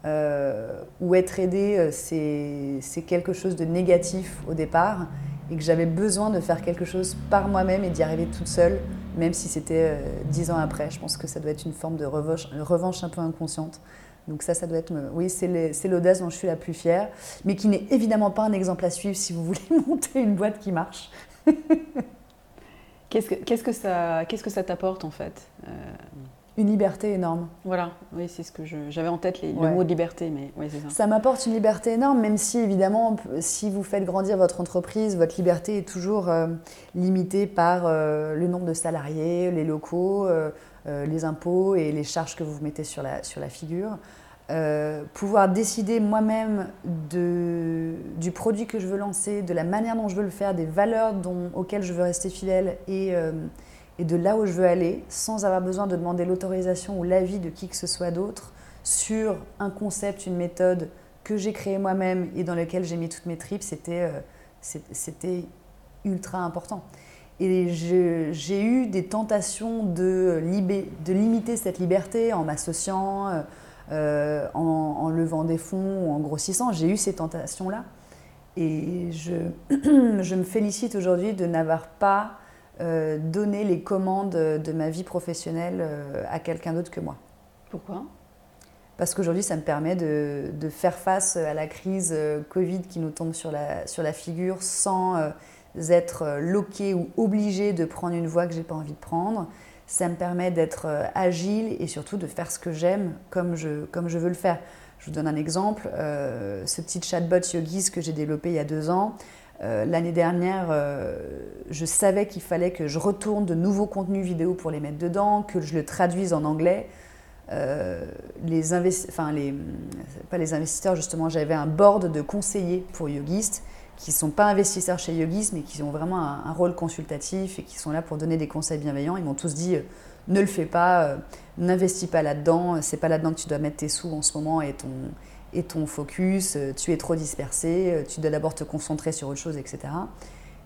poussé ou être aidé, c'est quelque chose de négatif au départ et que j'avais besoin de faire quelque chose par moi-même et d'y arriver toute seule, même si c'était dix ans après. Je pense que ça doit être une forme de revanche, revanche un peu inconsciente. Donc ça, ça doit être... Oui, c'est l'audace dont je suis la plus fière, mais qui n'est évidemment pas un exemple à suivre si vous voulez monter une boîte qui marche. Qu'est-ce que, qu'est-ce que ça, qu'est-ce que ça t'apporte en fait euh, Une liberté énorme. Voilà, oui, c'est ce que j'avais en tête, le mot de liberté, mais oui, c'est ça. Ça m'apporte une liberté énorme, même si évidemment, si vous faites grandir votre entreprise, votre liberté est toujours euh, limitée par euh, le nombre de salariés, les locaux, les impôts et les charges que vous mettez sur la, sur la figure. Euh, pouvoir décider moi-même du produit que je veux lancer, de la manière dont je veux le faire, des valeurs dont, auxquelles je veux rester fidèle et, euh, et, de là où je veux aller, sans avoir besoin de demander l'autorisation ou l'avis de qui que ce soit d'autre sur un concept, une méthode que j'ai créé moi-même et dans lequel j'ai mis toutes mes tripes, c'était euh, ultra important. Et j'ai eu des tentations de, limiter cette liberté en m'associant euh, en, levant des fonds en grossissant. J'ai eu ces tentations-là. Et je, me félicite aujourd'hui de n'avoir pas euh, donné les commandes de ma vie professionnelle euh, à quelqu'un d'autre que moi. Pourquoi? Parce qu'aujourd'hui, ça me permet de, de, faire face à la crise Covid qui nous tombe sur la, sur la figure sans être loqué ou obligé de prendre une voie que j'ai pas envie de prendre ça me permet d'être euh, agile et surtout de faire ce que j'aime comme je, comme je veux le faire. Je vous donne un exemple, euh, ce petit chatbot Yogis que j'ai développé il y a deux ans. Euh, l'année dernière, je savais qu'il fallait que je retourne de nouveaux contenus vidéo pour les mettre dedans, que je le traduise en anglais. les, enfin, pas les investisseurs, justement, j'avais un board de conseillers pour Yogist qui ne sont pas investisseurs chez Yogis, mais qui ont vraiment un, rôle consultatif et qui sont là pour donner des conseils bienveillants. Ils m'ont tous dit euh, ne le fais pas, euh, n'investis pas là-dedans, c'est pas là-dedans que tu dois mettre tes sous en ce moment et ton, et ton focus, euh, tu es trop dispersé, tu dois d'abord te concentrer sur autre chose, etc.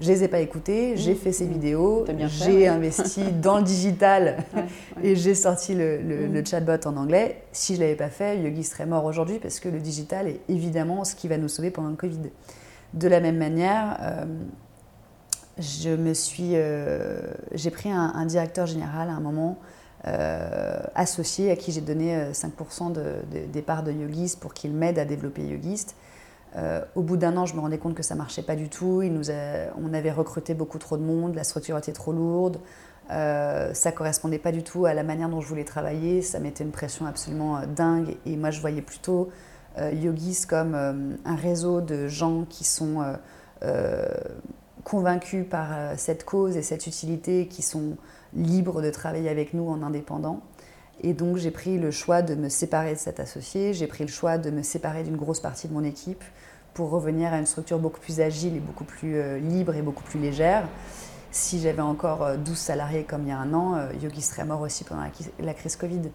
Je les ai pas écoutés, j'ai fait ces mmh. vidéos, j'ai investi dans le digital et j'ai sorti le, mmh. le, chatbot en anglais. Si je l'avais pas fait, Yogi serait mort aujourd'hui parce que le digital est évidemment ce qui va nous sauver pendant le Covid. De la même manière, euh, je me suis, euh, j'ai pris un, directeur général à un moment euh, associé à qui j'ai donné 5% de, des parts de Yogist pour qu'il m'aide à développer Yogist. au bout d'un an, je me rendais compte que ça marchait pas du tout. On avait recruté beaucoup trop de monde, la structure était trop lourde, euh, ça correspondait pas du tout à la manière dont je voulais travailler. Ça mettait une pression absolument dingue. Et moi, je voyais plutôt euh, yogis comme euh, un réseau de gens qui sont euh, convaincus par cette cause et cette utilité, qui sont libres de travailler avec nous en indépendant. Et donc j'ai pris le choix de me séparer de cet associé, j'ai pris le choix de me séparer d'une grosse partie de mon équipe pour revenir à une structure beaucoup plus agile et beaucoup plus libre et beaucoup plus légère. Si j'avais encore 12 salariés comme il y a un an, Yogi serait mort aussi pendant la crise Covid.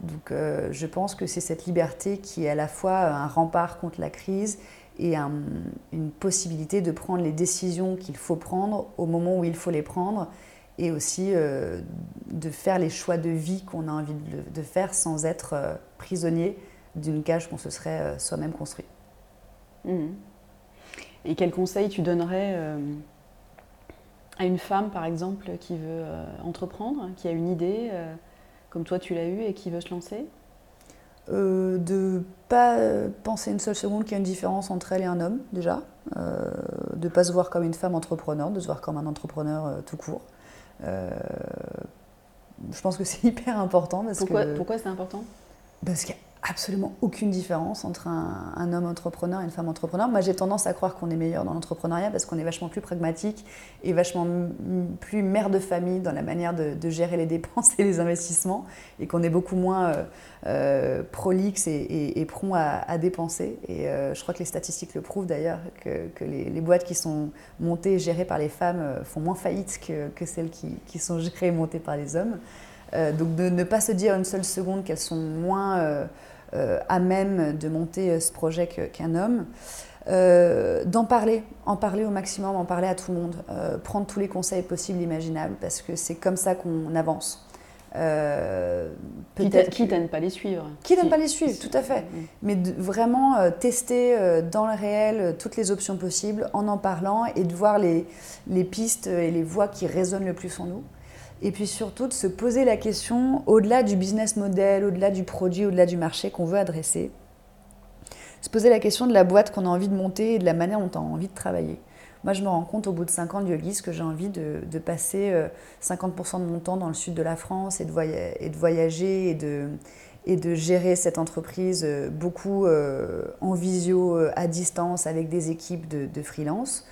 Donc euh, je pense que c'est cette liberté qui est à la fois un rempart contre la crise et une possibilité de prendre les décisions qu'il faut prendre au moment où il faut les prendre et aussi euh, de faire les choix de vie qu'on a envie de, faire sans être euh, prisonnier d'une cage qu'on se serait soi-même construit. Mmh. Et quel conseil tu donnerais à une femme, par exemple, qui veut entreprendre, qui a une idée comme toi tu l'as eu et qui veut se lancer? Euh, De pas penser une seule seconde qu'il y a une différence entre elle et un homme, déjà. Euh, de ne pas se voir comme une femme entrepreneur, de se voir comme un entrepreneur euh, tout court. Euh, je pense que c'est hyper important. Parce pourquoi, pourquoi c'est important? Parce qu'il y absolument aucune différence entre un, homme entrepreneur et une femme entrepreneur. Moi, j'ai tendance à croire qu'on est meilleur dans l'entrepreneuriat parce qu'on est vachement plus pragmatique et vachement plus mère de famille dans la manière de, gérer les dépenses et les investissements et qu'on est beaucoup moins euh, euh, prolixe et, prompt à, dépenser. Et euh, je crois que les statistiques le prouvent d'ailleurs, que, les, boîtes qui sont montées et gérées par les femmes font moins faillite que, celles qui, sont gérées et montées par les hommes. donc de ne pas se dire une seule seconde qu'elles sont moins euh, à même de monter euh, ce projet qu'un homme. Euh, d'en parler, en parler au maximum, en parler à tout le monde, prendre tous les conseils possibles, imaginables, parce que c'est comme ça qu'on avance. Euh, quitte, à, ne pas les suivre. Quitte à ne pas les suivre, tout à fait. Mm. Mais vraiment tester dans le réel toutes les options possibles en en parlant et de voir les, les pistes et les voies qui résonnent le plus en nous et puis surtout de se poser la question, au-delà du business model, au-delà du produit, au-delà du marché qu'on veut adresser, se poser la question de la boîte qu'on a envie de monter et de la manière dont on a envie de travailler. Moi, je me rends compte au bout de 5 ans de yogis que j'ai envie de, passer 50% euh, de mon temps dans le sud de la France et de, voyager et de, gérer cette entreprise euh, beaucoup euh, en visio, à distance, avec des équipes de, de freelance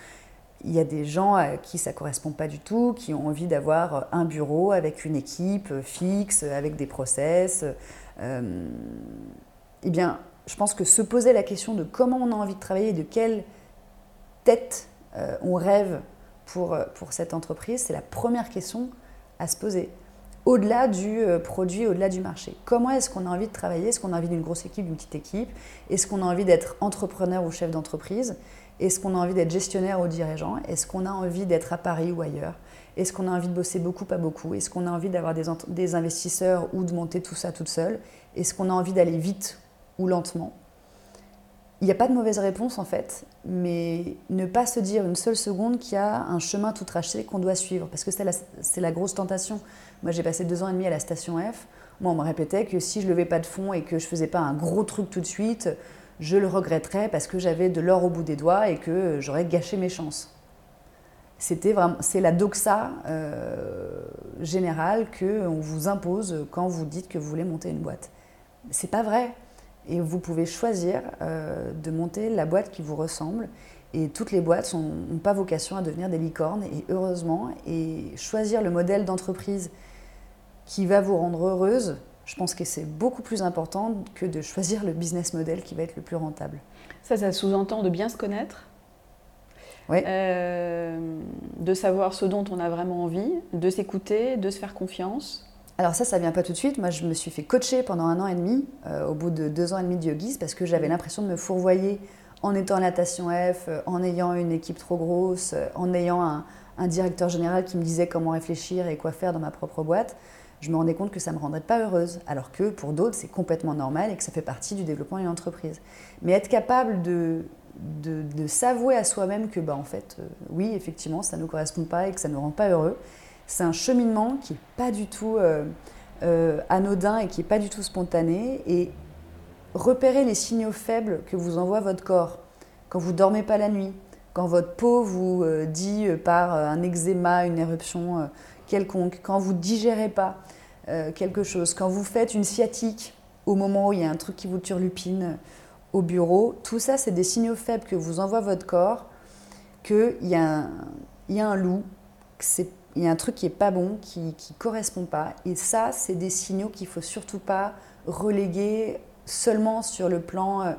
il y a des gens à qui ça correspond pas du tout, qui ont envie d'avoir un bureau avec une équipe fixe, avec des process. Euh, eh bien, je pense que se poser la question de comment on a envie de travailler, de quelle tête euh, on rêve pour, pour cette entreprise, c'est la première question à se poser. Au-delà du euh, produit, au-delà du marché. Comment est-ce qu'on a envie de travailler? Est-ce qu'on a envie d'une grosse équipe, d'une petite équipe? Est-ce qu'on a envie d'être entrepreneur ou chef d'entreprise? Est-ce qu'on a envie d'être gestionnaire ou dirigeant? Est-ce qu'on a envie d'être à Paris ou ailleurs? Est-ce qu'on a envie de bosser beaucoup, pas beaucoup? Est-ce qu'on a envie d'avoir des, investisseurs ou de monter tout ça toute seule? Est-ce qu'on a envie d'aller vite ou lentement? Il n'y a pas de mauvaise réponse en fait, mais ne pas se dire une seule seconde qu'il y a un chemin tout tracé qu'on doit suivre, parce que c'est la, grosse tentation. Moi j'ai passé deux ans et demi à la station F. Moi on me répétait que si je levais pas de fonds et que je faisais pas un gros truc tout de suite, je le regretterais parce que j'avais de l'or au bout des doigts et que j'aurais gâché mes chances. C'est la doxa euh, générale que on vous impose quand vous dites que vous voulez monter une boîte. C'est pas vrai. Et vous pouvez choisir euh, de monter la boîte qui vous ressemble. Et toutes les boîtes n'ont pas vocation à devenir des licornes, et heureusement. Et choisir le modèle d'entreprise qui va vous rendre heureuse, je pense que c'est beaucoup plus important que de choisir le business model qui va être le plus rentable. Ça, ça sous-entend de bien se connaître, oui. Euh, de savoir ce dont on a vraiment envie, de s'écouter, de se faire confiance. Alors ça, ça vient pas tout de suite. Moi, je me suis fait coacher pendant un an et demi, euh, au bout de deux ans et demi de yogis, parce que j'avais l'impression de me fourvoyer en étant en natation F, euh, en ayant une équipe trop grosse, en ayant un directeur général qui me disait comment réfléchir et quoi faire dans ma propre boîte je me rendais compte que ça ne me rendrait pas heureuse, alors que pour d'autres, c'est complètement normal et que ça fait partie du développement d'une entreprise. Mais être capable de, s'avouer à soi-même que, bah, en fait, euh, oui, effectivement, ça ne nous correspond pas et que ça ne nous rend pas heureux, c'est un cheminement qui n'est pas du tout euh, euh, anodin et qui n'est pas du tout spontané. Et repérer les signaux faibles que vous envoie votre corps quand vous dormez pas la nuit, quand votre peau vous dit par un eczéma, une éruption quelconque, quand vous digérez pas euh, quelque chose, quand vous faites une sciatique au moment où il y a un truc qui vous turlupine euh, au bureau, tout ça, c'est des signaux faibles que vous envoie votre corps qu'il y, a un, loup, il y a un truc qui n'est pas bon, qui ne correspond pas. Et ça, c'est des signaux qu'il ne faut surtout pas reléguer seulement sur le plan euh,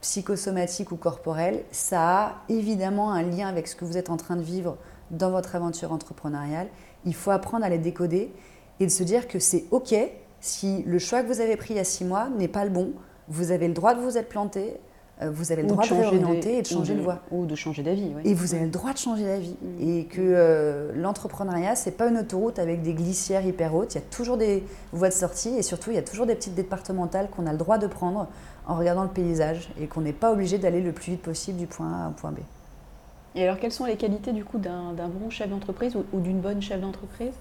psychosomatique ou corporel. Ça a évidemment un lien avec ce que vous êtes en train de vivre dans votre aventure entrepreneuriale il faut apprendre à les décoder et de se dire que c'est OK si le choix que vous avez pris il y a six mois n'est pas le bon. Vous avez le droit de vous être planté, euh, vous avez le droit de, réorienter et de changer de, voie. Ou de changer d'avis. Et vous avez le droit de changer d'avis. Mm. Et que euh, l'entrepreneuriat, ce n'est pas une autoroute avec des glissières hyper hautes. Il y a toujours des voies de sortie et surtout, il y a toujours des petites départementales qu'on a le droit de prendre en regardant le paysage et qu'on n'est pas obligé d'aller le plus vite possible du point A au point B. Et alors, quelles sont les qualités du coup d'un bon chef d'entreprise ou, d'une bonne chef d'entreprise?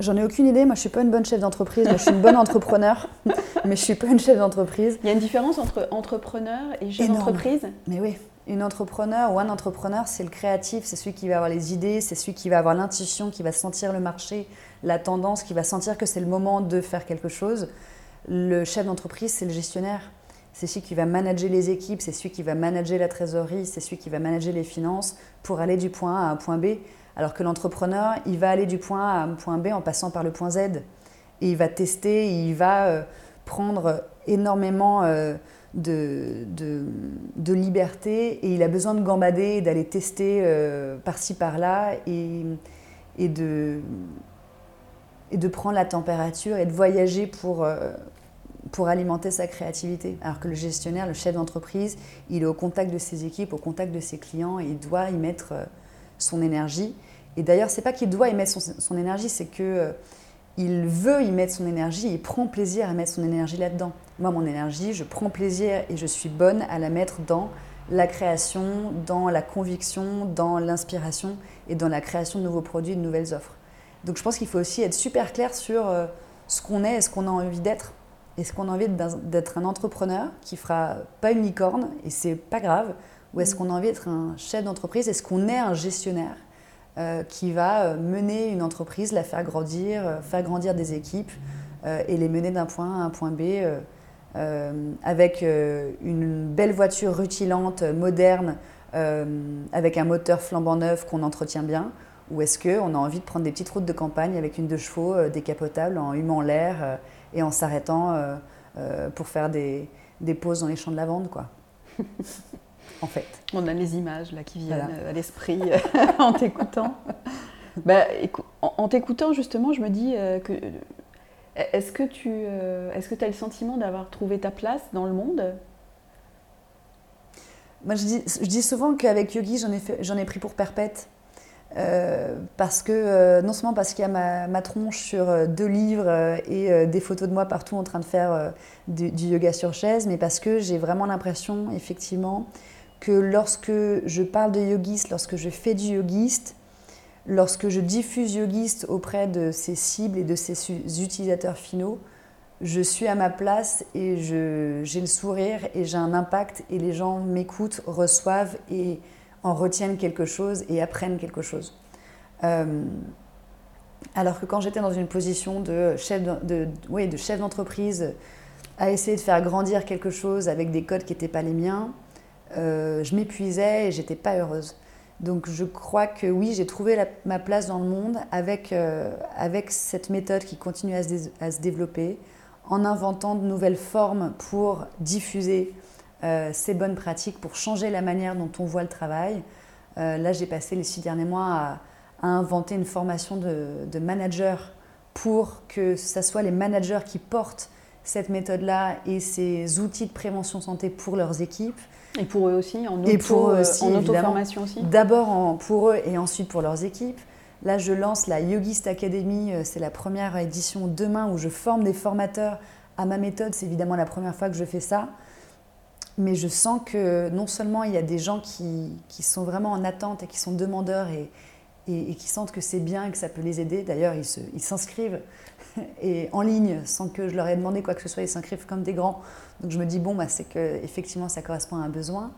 J'en ai aucune idée. Moi, je suis pas une bonne chef d'entreprise. je suis une bonne entrepreneur, mais je suis pas une chef d'entreprise. Il y a une différence entre entrepreneur et chef d'entreprise? Mais oui. Une entrepreneur ou un entrepreneur, c'est le créatif, c'est celui qui va avoir les idées, c'est celui qui va avoir l'intuition, qui va sentir le marché, la tendance, qui va sentir que c'est le moment de faire quelque chose. Le chef d'entreprise, c'est le gestionnaire. C'est celui qui va manager les équipes, c'est celui qui va manager la trésorerie, c'est celui qui va manager les finances pour aller du point A à un point B. Alors que l'entrepreneur, il va aller du point A à un point B en passant par le point Z. Et il va tester, il va euh, prendre énormément euh, de, de, liberté et il a besoin de gambader, d'aller tester euh, par-ci par-là et, et, de, et de prendre la température et de voyager pour, pour alimenter sa créativité. Alors que le gestionnaire, le chef d'entreprise, il est au contact de ses équipes, au contact de ses clients et il doit y mettre son énergie. Et d'ailleurs, c'est pas qu'il doit y mettre son, énergie, c'est que il veut y mettre son énergie, il prend plaisir à mettre son énergie là-dedans. Moi, mon énergie, je prends plaisir et je suis bonne à la mettre dans la création, dans la conviction, dans l'inspiration et dans la création de nouveaux produits, de nouvelles offres. Donc je pense qu'il faut aussi être super clair sur euh, ce qu'on est et ce qu'on a envie d'être. Est-ce qu'on a envie d'être un entrepreneur qui fera pas une licorne et c'est pas grave Ou est-ce qu'on a envie d'être un chef d'entreprise Est-ce qu'on est un gestionnaire euh, qui va euh, mener une entreprise, la faire grandir, euh, faire grandir des équipes et les mener d'un point A à un point B avec une belle voiture rutilante, moderne, avec un moteur flambant neuf qu'on entretient bien Ou est-ce qu'on a envie de prendre des petites routes de campagne avec une deux chevaux décapotable en humant l'air et en s'arrêtant pour faire des, des pauses dans les champs de lavande quoi en fait. On a les images là qui viennent à l'esprit en t'écoutant. Bah, en t'écoutant justement, je me dis euh, que est-ce que tu euh, est-ce que as le sentiment d'avoir trouvé ta place dans le monde? Moi, je dis, je dis souvent qu'avec Yogi, j'en ai, j'en ai pris pour perpète. Euh, parce que non seulement parce qu'il y a ma, tronche sur deux livres et des photos de moi partout en train de faire du, yoga sur chaise, mais parce que j'ai vraiment l'impression effectivement que lorsque je parle de yogiste, lorsque je fais du yogiste, lorsque je diffuse yogiste auprès de ces cibles et de ces utilisateurs finaux, je suis à ma place et j'ai le sourire et j'ai un impact et les gens m'écoutent, reçoivent et en retiennent quelque chose et apprennent quelque chose. Euh, alors que quand j'étais dans une position de chef d'entreprise, de, de, à essayer de faire grandir quelque chose avec des codes qui n'étaient pas les miens, euh, je m'épuisais et j'étais pas heureuse. Donc je crois que oui, j'ai trouvé ma place dans le monde avec, euh, avec cette méthode qui continue à se, développer, en inventant de nouvelles formes pour diffuser euh, ces bonnes pratiques, pour changer la manière dont on voit le travail. là, j'ai passé les six derniers mois à, à inventer une formation de, de manager pour que ce soit les managers qui portent cette méthode-là et ces outils de prévention santé pour leurs équipes. Et pour eux aussi, en, auto, euh, en auto-formation aussi D'abord pour eux et ensuite pour leurs équipes. Là, je lance la Yogist Academy. Euh, c'est la première édition demain où je forme des formateurs à ma méthode. C'est évidemment la première fois que je fais ça. Mais je sens que non seulement il y a des gens qui, qui sont vraiment en attente et qui sont demandeurs et, et, qui sentent que c'est bien et que ça peut les aider. D'ailleurs, ils s'inscrivent et en ligne sans que je leur ai demandé quoi que ce soit, ils s'inscrivent comme des grands. Donc je me dis, bon, bah, c'est qu'effectivement, ça correspond à un besoin.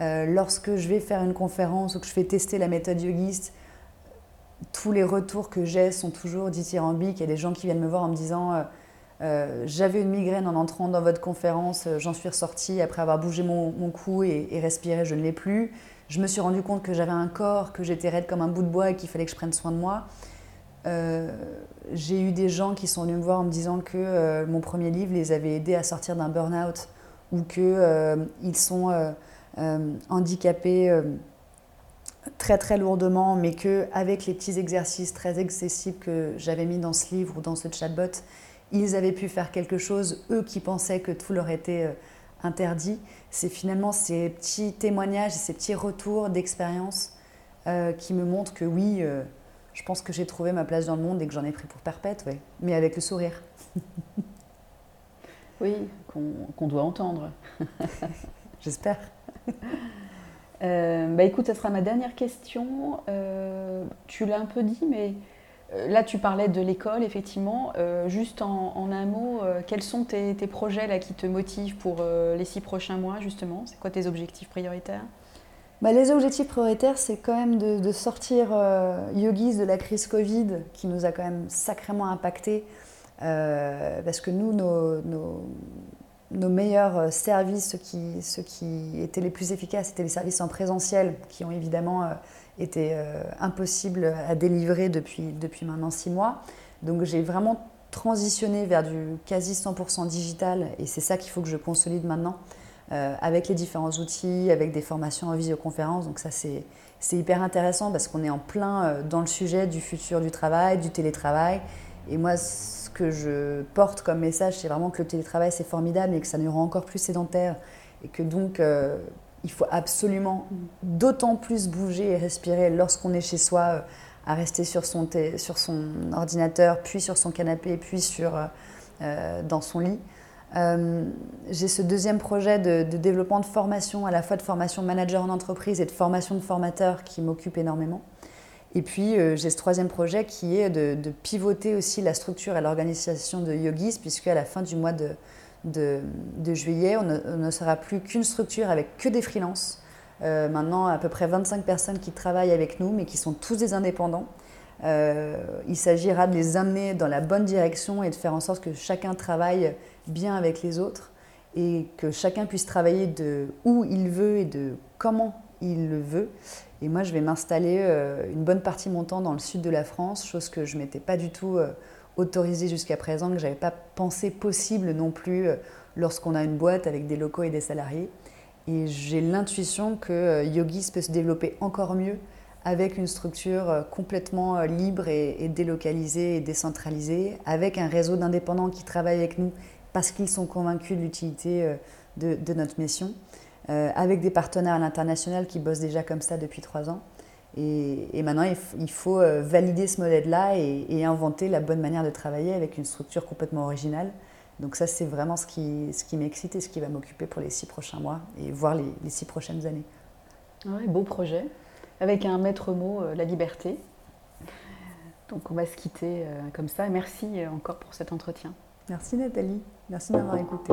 Euh, lorsque je vais faire une conférence ou que je fais tester la méthode yogiste, tous les retours que j'ai sont toujours dithyrambiques. Il y a des gens qui viennent me voir en me disant euh, euh, J'avais une migraine en entrant dans votre conférence, j'en suis ressortie après avoir bougé mon, cou et, respiré, je ne l'ai plus. Je me suis rendu compte que j'avais un corps, que j'étais raide comme un bout de bois et qu'il fallait que je prenne soin de moi. Euh, j'ai eu des gens qui sont venus me voir en me disant que euh, mon premier livre les avait aidés à sortir d'un burn-out ou qu'ils euh, sont handicapés très très lourdement, mais qu'avec les petits exercices très accessibles que j'avais mis dans ce livre ou dans ce chatbot, ils avaient pu faire quelque chose, eux qui pensaient que tout leur était interdit. C'est finalement ces petits témoignages ces petits retours d'expérience qui me montrent que oui, je pense que j'ai trouvé ma place dans le monde et que j'en ai pris pour perpète, ouais. mais avec le sourire. oui, qu'on doit entendre. J'espère. Euh, bah écoute, ça sera ma dernière question. Euh, tu l'as un peu dit, mais euh, là tu parlais de l'école, effectivement. juste en, un mot, quels sont tes, projets là, qui te motivent pour les six prochains mois, justement? C'est quoi tes objectifs prioritaires? Bah, les objectifs prioritaires, c'est quand même de, sortir euh, Yogis de la crise Covid, qui nous a quand même sacrément impacté. Euh, parce que nous, nos, nos meilleurs services, ceux qui, ceux qui étaient les plus efficaces, étaient les services en présentiel, qui ont évidemment été impossibles à délivrer depuis, depuis maintenant six mois. Donc j'ai vraiment transitionné vers du quasi 100% digital et c'est ça qu'il faut que je consolide maintenant euh, avec les différents outils, avec des formations en visioconférence. Donc ça c'est hyper intéressant parce qu'on est en plein euh, dans le sujet du futur du travail, du télétravail. Et moi ce que je porte comme message c'est vraiment que le télétravail c'est formidable et que ça nous rend encore plus sédentaire et que donc euh, il faut absolument d'autant plus bouger et respirer lorsqu'on est chez soi à rester sur son, sur son ordinateur, puis sur son canapé, puis sur, euh, euh, dans son lit. Euh, j'ai ce deuxième projet de, développement de formation, à la fois de formation manager en entreprise et de formation de formateur qui m'occupe énormément. Et puis j'ai ce troisième projet qui est de, pivoter aussi la structure et l'organisation de Yogis, puisque à la fin du mois de, de juillet, on ne, sera plus qu'une structure avec que des freelances. Euh, maintenant, à peu près 25 personnes qui travaillent avec nous, mais qui sont tous des indépendants. Euh, il s'agira de les amener dans la bonne direction et de faire en sorte que chacun travaille bien avec les autres et que chacun puisse travailler de où il veut et de comment il le veut. Et moi, je vais m'installer euh, une bonne partie de mon temps dans le sud de la France, chose que je ne m'étais pas du tout autorisée jusqu'à présent, que je n'avais pas pensé possible non plus lorsqu'on a une boîte avec des locaux et des salariés. Et j'ai l'intuition que euh, Yogis peut se développer encore mieux avec une structure euh, complètement euh, libre et, délocalisée et décentralisée, avec un réseau d'indépendants qui travaillent avec nous parce qu'ils sont convaincus de l'utilité de, notre mission, avec des partenaires à l'international qui bossent déjà comme ça depuis trois ans. Et, maintenant, il, faut valider ce modèle-là et, et, inventer la bonne manière de travailler avec une structure complètement originale. Donc ça, c'est vraiment ce qui, ce qui m'excite et ce qui va m'occuper pour les six prochains mois et voire les, six prochaines années. Ouais, beau projet, avec un maître mot, euh, la liberté. Donc on va se quitter euh, comme ça. Merci euh, encore pour cet entretien. Merci Nathalie, merci de m'avoir écouté.